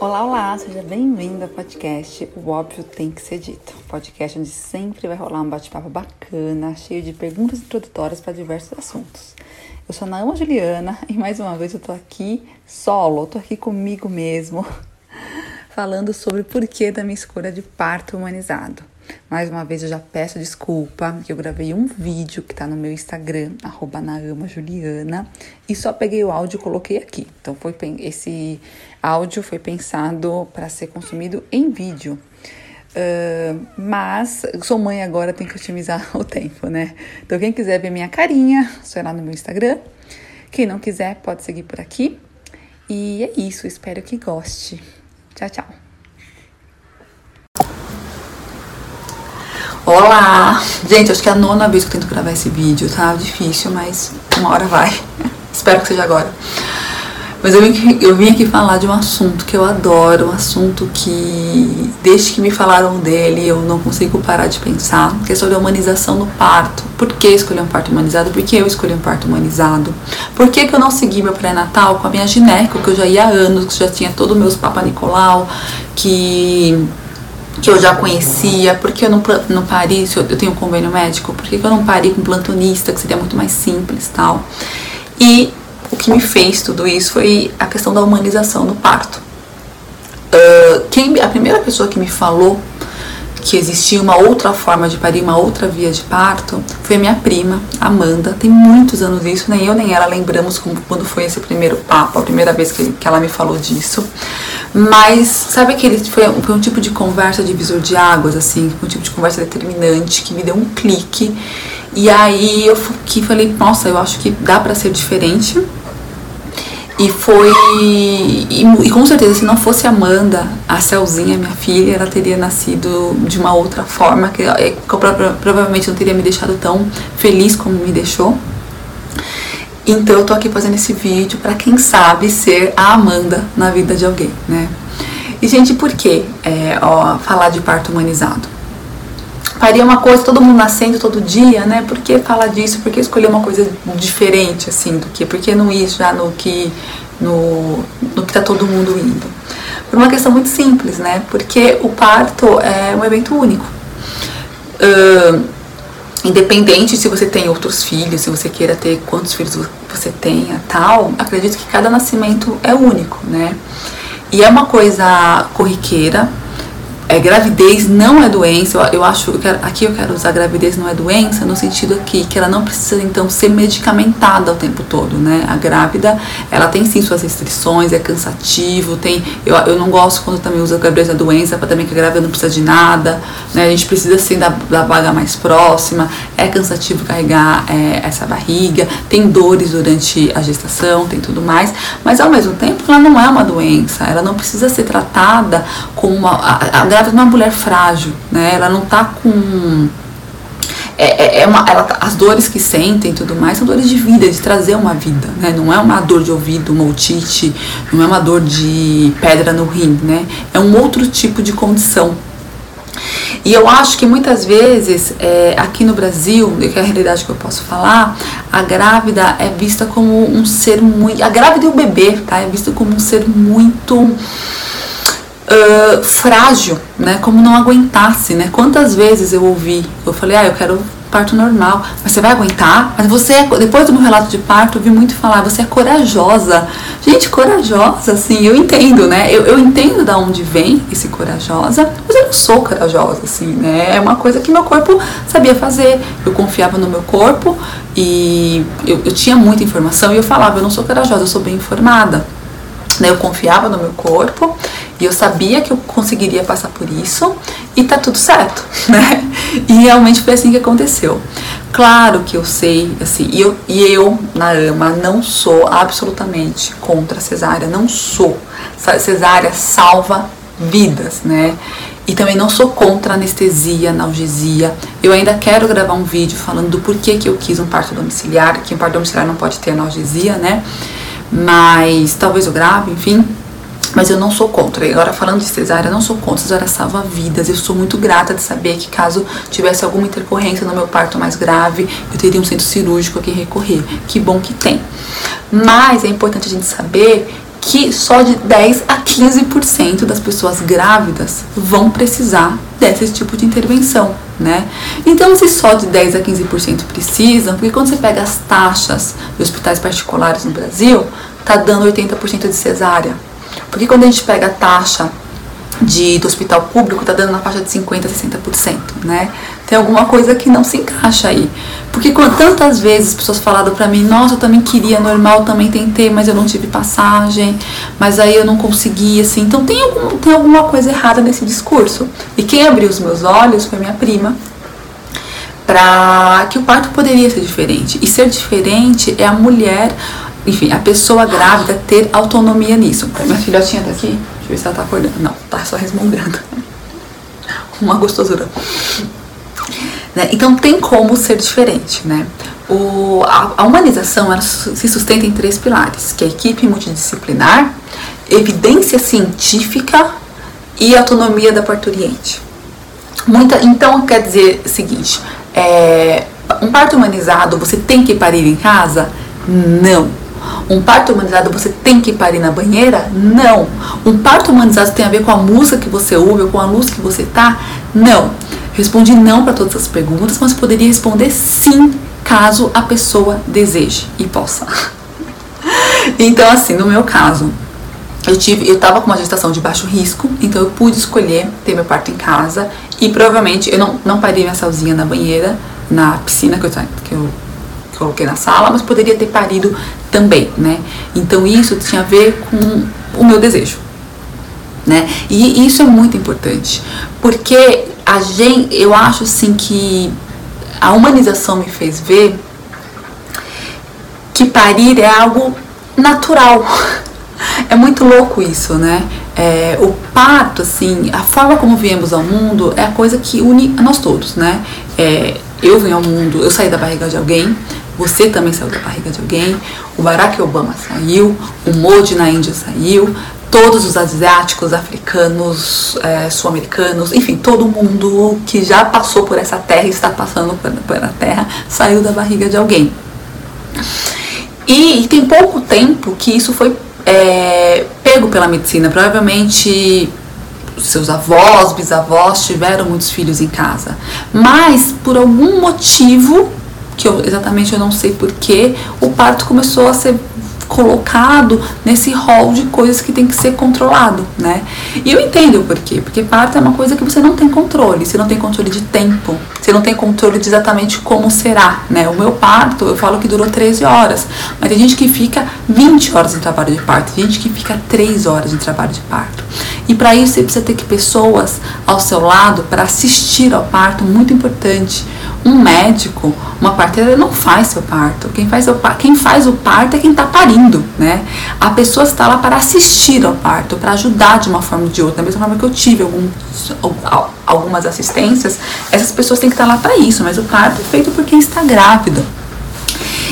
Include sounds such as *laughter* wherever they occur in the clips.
Olá, olá, seja bem-vindo ao podcast O Óbvio Tem Que Ser Dito. Podcast onde sempre vai rolar um bate-papo bacana, cheio de perguntas introdutórias para diversos assuntos. Eu sou a Naama Juliana e mais uma vez eu tô aqui solo, tô aqui comigo mesmo, *laughs* falando sobre o porquê da minha escolha de parto humanizado. Mais uma vez eu já peço desculpa, que eu gravei um vídeo que tá no meu Instagram, arroba Juliana, e só peguei o áudio e coloquei aqui. Então foi esse áudio foi pensado para ser consumido em vídeo. Uh, mas sou mãe agora, tenho que otimizar *laughs* o tempo, né? Então, quem quiser ver minha carinha, só ir lá no meu Instagram. Quem não quiser, pode seguir por aqui. E é isso, espero que goste. Tchau, tchau. Olá! Gente, acho que é a nona vez que eu tento gravar esse vídeo, tá? Difícil, mas uma hora vai. *laughs* Espero que seja agora. Mas eu vim, aqui, eu vim aqui falar de um assunto que eu adoro, um assunto que, desde que me falaram dele, eu não consigo parar de pensar, que é sobre a humanização no parto. Por que escolher um parto humanizado? Por que eu escolhi um parto humanizado? Por que, que eu não segui meu pré-natal com a minha gineco, que eu já ia há anos, que já tinha todos os meus Papa Nicolau, que que eu já conhecia, porque eu não, não pari, se eu, eu tenho um convênio médico, por que eu não parei com um plantonista, que seria muito mais simples tal. E o que me fez tudo isso foi a questão da humanização do parto. Uh, quem, a primeira pessoa que me falou que existia uma outra forma de parir, uma outra via de parto, foi minha prima, Amanda. Tem muitos anos isso, nem eu nem ela lembramos como, quando foi esse primeiro papo, a primeira vez que, que ela me falou disso. Mas sabe aquele foi, foi um tipo de conversa divisor de águas, assim, um tipo de conversa determinante que me deu um clique. E aí eu que falei, nossa, eu acho que dá para ser diferente e foi. E, e, com certeza, se não fosse Amanda, a Celzinha, minha filha, ela teria nascido de uma outra forma, que, que provavelmente não teria me deixado tão feliz como me deixou. Então eu tô aqui fazendo esse vídeo para quem sabe ser a Amanda na vida de alguém, né? E gente, por que é, falar de parto humanizado? Faria uma coisa, todo mundo nascendo todo dia, né? Por que falar disso? Por que escolher uma coisa diferente, assim, do que? Por que não ir já no que, no, no que tá todo mundo indo? Por uma questão muito simples, né? Porque o parto é um evento único. Uh, independente se você tem outros filhos, se você queira ter quantos filhos você tenha, tal, acredito que cada nascimento é único, né? E é uma coisa corriqueira, é, gravidez não é doença, eu, eu acho, quero, aqui eu quero usar gravidez não é doença no sentido aqui que ela não precisa então ser medicamentada o tempo todo, né? A grávida, ela tem sim suas restrições, é cansativo, tem, eu, eu não gosto quando também usa gravidez é doença, para também que a grávida não precisa de nada, né? A gente precisa sim da, da vaga mais próxima, é cansativo carregar é, essa barriga, tem dores durante a gestação, tem tudo mais, mas ao mesmo tempo ela não é uma doença, ela não precisa ser tratada como uma, a, a grávida é uma mulher frágil, né? Ela não tá com é, é, é uma, ela, tá, as dores que sentem e tudo mais são dores de vida, de trazer uma vida, né? Não é uma dor de ouvido, uma otite, não é uma dor de pedra no rim, né? É um outro tipo de condição. E eu acho que muitas vezes, é, aqui no Brasil, que é a realidade que eu posso falar, a grávida é vista como um ser muito. A grávida e o bebê, tá? É visto como um ser muito frágil, né? Como não aguentasse, né? Quantas vezes eu ouvi, eu falei, ah, eu quero parto normal, mas você vai aguentar? Mas você, é, depois do meu relato de parto, eu vi muito falar, você é corajosa. Gente, corajosa, assim, eu entendo, né? Eu, eu entendo da onde vem esse corajosa, mas eu não sou corajosa, assim, né? É uma coisa que meu corpo sabia fazer. Eu confiava no meu corpo e eu, eu tinha muita informação e eu falava, eu não sou corajosa, eu sou bem informada. Né? Eu confiava no meu corpo e eu sabia que eu conseguiria passar por isso e tá tudo certo, *laughs* né? E realmente foi assim que aconteceu. Claro que eu sei, assim, e eu, e eu na AMA não sou absolutamente contra a cesárea, não sou. Cesárea salva vidas, né? E também não sou contra anestesia, analgesia. Eu ainda quero gravar um vídeo falando do porquê que eu quis um parto domiciliar, que um parto domiciliar não pode ter analgesia, né? Mas talvez eu grave, enfim. Mas eu não sou contra. E agora falando de cesárea, não sou contra. Cesárea salva vidas. Eu sou muito grata de saber que caso tivesse alguma intercorrência no meu parto mais grave, eu teria um centro cirúrgico a que recorrer. Que bom que tem. Mas é importante a gente saber que só de 10 a 15% das pessoas grávidas vão precisar desse tipo de intervenção, né? Então, se só de 10 a 15% precisam, porque quando você pega as taxas de hospitais particulares no Brasil, tá dando 80% de cesárea. Porque quando a gente pega a taxa de, do hospital público tá dando na faixa de 50% a 60%, né? Tem alguma coisa que não se encaixa aí. Porque tantas vezes as pessoas falaram pra mim, nossa, eu também queria normal, também tentei, mas eu não tive passagem, mas aí eu não consegui, assim. Então tem, algum, tem alguma coisa errada nesse discurso. E quem abriu os meus olhos foi minha prima, para que o parto poderia ser diferente. E ser diferente é a mulher, enfim, a pessoa grávida ter autonomia nisso. Minha filhotinha tá aqui? Ver se ela tá acordando. Não, tá só resmungando. *laughs* Uma gostosura. Né? Então tem como ser diferente, né? O, a, a, humanização ela se sustenta em três pilares, que é equipe multidisciplinar, evidência científica e autonomia da parturiente. Muita, então quer dizer o seguinte, é, um parto humanizado você tem que parir em casa? Não. Um parto humanizado você tem que parir na banheira? Não. Um parto humanizado tem a ver com a música que você ouve ou com a luz que você tá? Não. Respondi não para todas as perguntas, mas poderia responder sim, caso a pessoa deseje e possa. *laughs* então, assim, no meu caso, eu tive, eu tava com uma gestação de baixo risco, então eu pude escolher ter meu parto em casa e provavelmente eu não, não parei minha salzinha na banheira, na piscina que eu, que eu coloquei na sala, mas poderia ter parido também, né? Então isso tinha a ver com o meu desejo, né? E isso é muito importante, porque a gente, eu acho assim que a humanização me fez ver que parir é algo natural. *laughs* É muito louco isso, né? É, o parto, assim, a forma como viemos ao mundo é a coisa que une a nós todos, né? É, eu vim ao mundo, eu saí da barriga de alguém, você também saiu da barriga de alguém. O Barack Obama saiu, o Modi na Índia saiu, todos os asiáticos, africanos, é, sul-americanos, enfim, todo mundo que já passou por essa terra e está passando pela terra saiu da barriga de alguém. E, e tem pouco tempo que isso foi é, pego pela medicina. Provavelmente seus avós, bisavós tiveram muitos filhos em casa, mas por algum motivo que eu, exatamente eu não sei porquê, o parto começou a ser colocado nesse rol de coisas que tem que ser controlado, né? E eu entendo o porquê, porque parto é uma coisa que você não tem controle, você não tem controle de tempo, você não tem controle de exatamente como será, né? O meu parto, eu falo que durou 13 horas, mas tem gente que fica 20 horas em trabalho de parto, tem gente que fica 3 horas em trabalho de parto. E para isso você precisa ter que pessoas ao seu lado para assistir ao parto, muito importante um médico, uma parteira não faz seu parto. Quem faz o, quem faz o parto é quem está parindo, né? A pessoa está lá para assistir ao parto, para ajudar de uma forma ou de outra. Da mesma forma que eu tive alguns, algumas assistências, essas pessoas têm que estar lá para isso, mas o parto é feito por quem está grávida.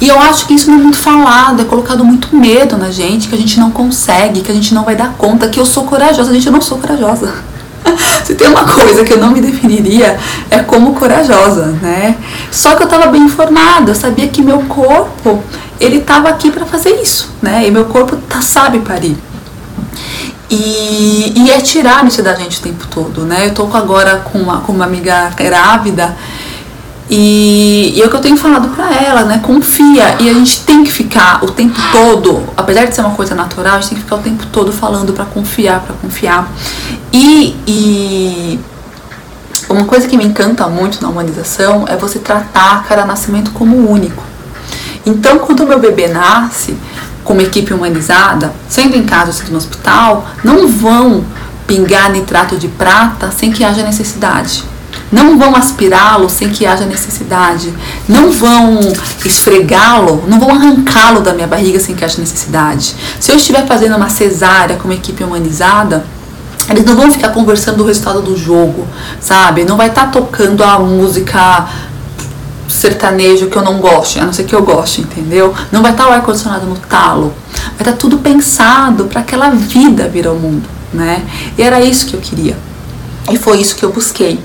E eu acho que isso não é muito falado, é colocado muito medo na gente, que a gente não consegue, que a gente não vai dar conta, que eu sou corajosa. Gente, eu não sou corajosa. *laughs* Se tem uma coisa que eu não me definiria é como corajosa, né? Só que eu estava bem informada, eu sabia que meu corpo ele estava aqui para fazer isso, né? E meu corpo tá, sabe parir. E, e é tirar isso da gente o tempo todo, né? Eu tô agora com uma, com uma amiga grávida e, e é o que eu tenho falado para ela, né? Confia. E a gente tem que ficar o tempo todo, apesar de ser uma coisa natural, a gente tem que ficar o tempo todo falando para confiar, para confiar. E, e uma coisa que me encanta muito na humanização é você tratar cada nascimento como único. Então, quando o meu bebê nasce com uma equipe humanizada, sendo em casa ou sendo no hospital, não vão pingar nitrato de prata sem que haja necessidade não vão aspirá-lo sem que haja necessidade, não vão esfregá-lo, não vão arrancá-lo da minha barriga sem que haja necessidade. Se eu estiver fazendo uma cesárea com uma equipe humanizada, eles não vão ficar conversando o resultado do jogo, sabe? Não vai estar tá tocando a música sertanejo que eu não goste, a não ser que eu goste, entendeu? Não vai estar tá o ar-condicionado no talo. Vai estar tá tudo pensado para aquela vida vir ao mundo, né? E era isso que eu queria. E foi isso que eu busquei.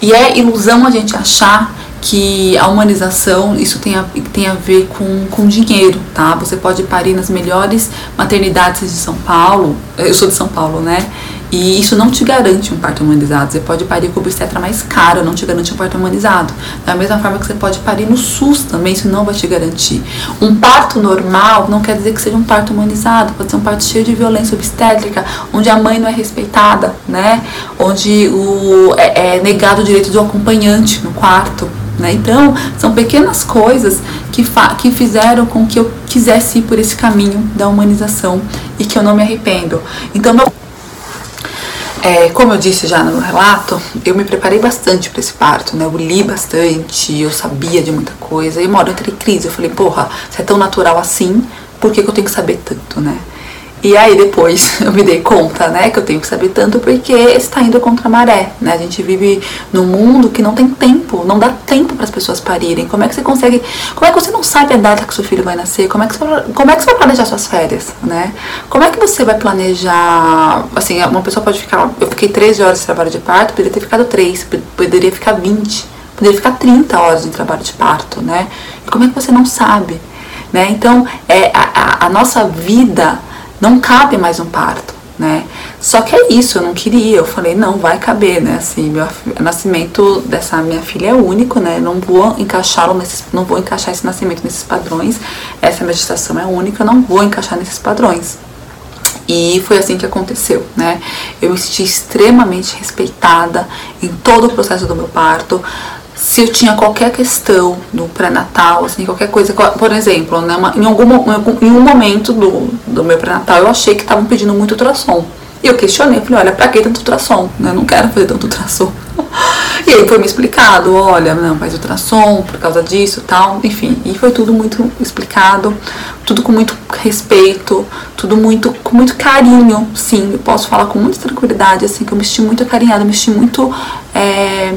E é ilusão a gente achar que a humanização, isso tem a, tem a ver com, com dinheiro, tá? Você pode parir nas melhores maternidades de São Paulo, eu sou de São Paulo, né? E isso não te garante um parto humanizado. Você pode parir com obstetra mais caro, não te garante um parto humanizado. Da mesma forma que você pode parir no SUS também, isso não vai te garantir. Um parto normal não quer dizer que seja um parto humanizado, pode ser um parto cheio de violência obstétrica, onde a mãe não é respeitada, né? Onde o, é, é negado o direito do acompanhante no quarto. Né? Então, são pequenas coisas que, que fizeram com que eu quisesse ir por esse caminho da humanização e que eu não me arrependo. Então, meu é, como eu disse já no relato, eu me preparei bastante para esse parto, né? Eu li bastante, eu sabia de muita coisa. E uma hora eu entrei em crise, eu falei, porra, se é tão natural assim, por que, que eu tenho que saber tanto, né? E aí depois *laughs* eu me dei conta, né, que eu tenho que saber tanto porque está indo contra a maré, né? A gente vive num mundo que não tem tempo, não dá tempo para as pessoas parirem. Como é que você consegue? Como é que você não sabe a data que seu filho vai nascer? Como é que você, como é que você vai planejar suas férias, né? Como é que você vai planejar? Assim, uma pessoa pode ficar. Eu fiquei 13 horas de trabalho de parto, poderia ter ficado 3, poderia ficar 20, poderia ficar 30 horas de trabalho de parto, né? E como é que você não sabe? Né? Então, é, a, a, a nossa vida não cabe mais um parto, né? Só que é isso, eu não queria, eu falei, não, vai caber, né? Assim, meu nascimento dessa minha filha é único, né? Não vou encaixá-lo nesses, não vou encaixar esse nascimento nesses padrões. Essa minha gestação é única, eu não vou encaixar nesses padrões. E foi assim que aconteceu, né? Eu me senti extremamente respeitada em todo o processo do meu parto se eu tinha qualquer questão no pré-natal, assim, qualquer coisa, por exemplo, né, em, algum, em um momento do, do meu pré-natal eu achei que estavam pedindo muito ultrassom. E eu questionei, falei, olha, pra que tanto ultrassom? Né? Eu não quero fazer tanto ultrassom. *laughs* e aí foi me explicado, olha, não, faz ultrassom por causa disso tal, enfim. E foi tudo muito explicado, tudo com muito respeito, tudo muito com muito carinho, sim. Eu posso falar com muita tranquilidade, assim, que eu me senti muito acarinhada, me senti muito. É,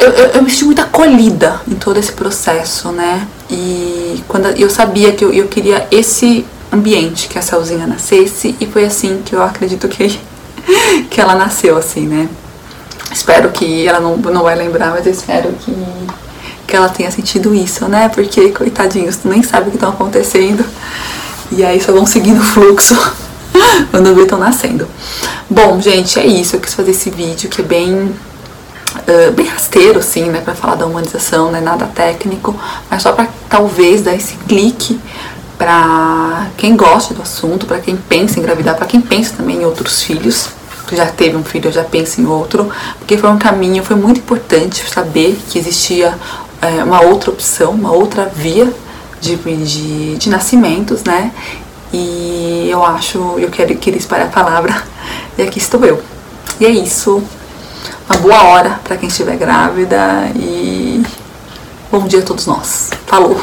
eu, eu, eu, me senti muito acolhida em todo esse processo, né? E quando eu sabia que eu, eu queria esse ambiente que a Celzinha nascesse e foi assim que eu acredito que, *laughs* que ela nasceu, assim, né? Espero que ela não, não vai lembrar, mas eu espero que, que ela tenha sentido isso, né? Porque, coitadinhos, tu nem sabe o que estão acontecendo e aí só vão seguindo o fluxo *laughs* quando vê estão nascendo. Bom, gente, é isso. Eu quis fazer esse vídeo que é bem Uh, bem rasteiro, assim, né, para falar da humanização, né, nada técnico, mas só para talvez dar esse clique para quem gosta do assunto, para quem pensa em engravidar, para quem pensa também em outros filhos, que já teve um filho, já pensa em outro, porque foi um caminho, foi muito importante saber que existia é, uma outra opção, uma outra via de, de, de nascimentos, né, e eu acho, eu quero, queria espalhar a palavra, *laughs* e aqui estou eu. E é isso, uma boa hora para quem estiver grávida e bom dia a todos nós. Falou!